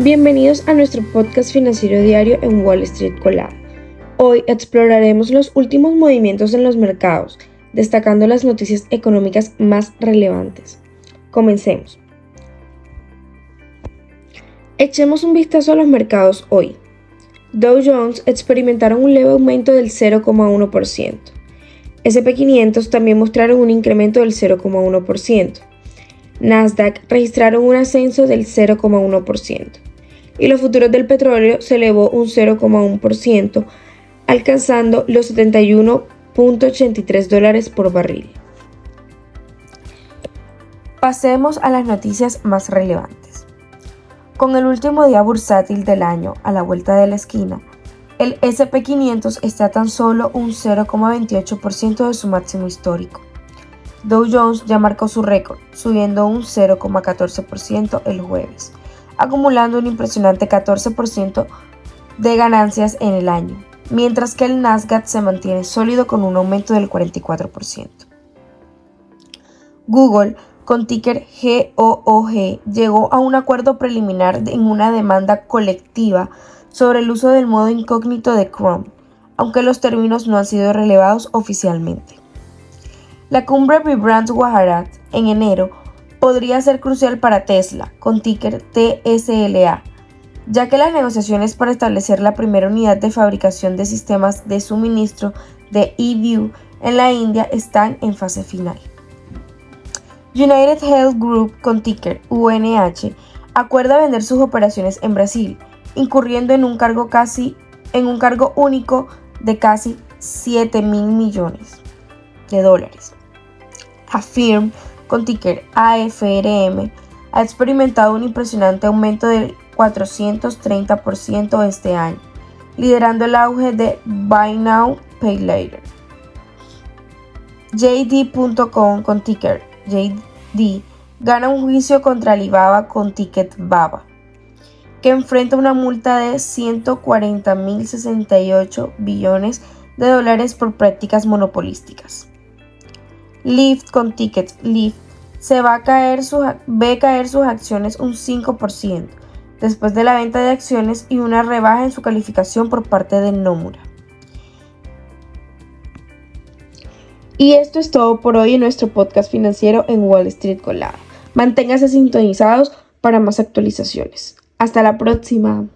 Bienvenidos a nuestro podcast financiero diario en Wall Street Collab. Hoy exploraremos los últimos movimientos en los mercados, destacando las noticias económicas más relevantes. Comencemos. Echemos un vistazo a los mercados hoy. Dow Jones experimentaron un leve aumento del 0,1%. SP500 también mostraron un incremento del 0,1%. Nasdaq registraron un ascenso del 0,1% y los futuros del petróleo se elevó un 0,1%, alcanzando los 71.83 dólares por barril. Pasemos a las noticias más relevantes. Con el último día bursátil del año a la vuelta de la esquina, el SP500 está tan solo un 0,28% de su máximo histórico. Dow Jones ya marcó su récord, subiendo un 0,14% el jueves, acumulando un impresionante 14% de ganancias en el año, mientras que el Nasdaq se mantiene sólido con un aumento del 44%. Google, con ticker GOOG, llegó a un acuerdo preliminar en una demanda colectiva sobre el uso del modo incógnito de Chrome, aunque los términos no han sido relevados oficialmente. La cumbre Vibrant Gujarat en enero podría ser crucial para Tesla, con ticker TSLA, ya que las negociaciones para establecer la primera unidad de fabricación de sistemas de suministro de eView en la India están en fase final. United Health Group, con ticker UNH, acuerda vender sus operaciones en Brasil, incurriendo en un cargo, casi, en un cargo único de casi 7 mil millones de dólares. Affirm, con ticker AFRM, ha experimentado un impresionante aumento del 430% este año, liderando el auge de Buy Now, Pay Later. JD.com con ticker JD gana un juicio contra Alibaba con ticket BABA, que enfrenta una multa de 140.068 billones de dólares por prácticas monopolísticas. Lyft con tickets Lyft se va a caer ve caer sus acciones un 5% después de la venta de acciones y una rebaja en su calificación por parte de Nomura. Y esto es todo por hoy en nuestro podcast financiero en Wall Street Collab. Manténgase sintonizados para más actualizaciones. Hasta la próxima.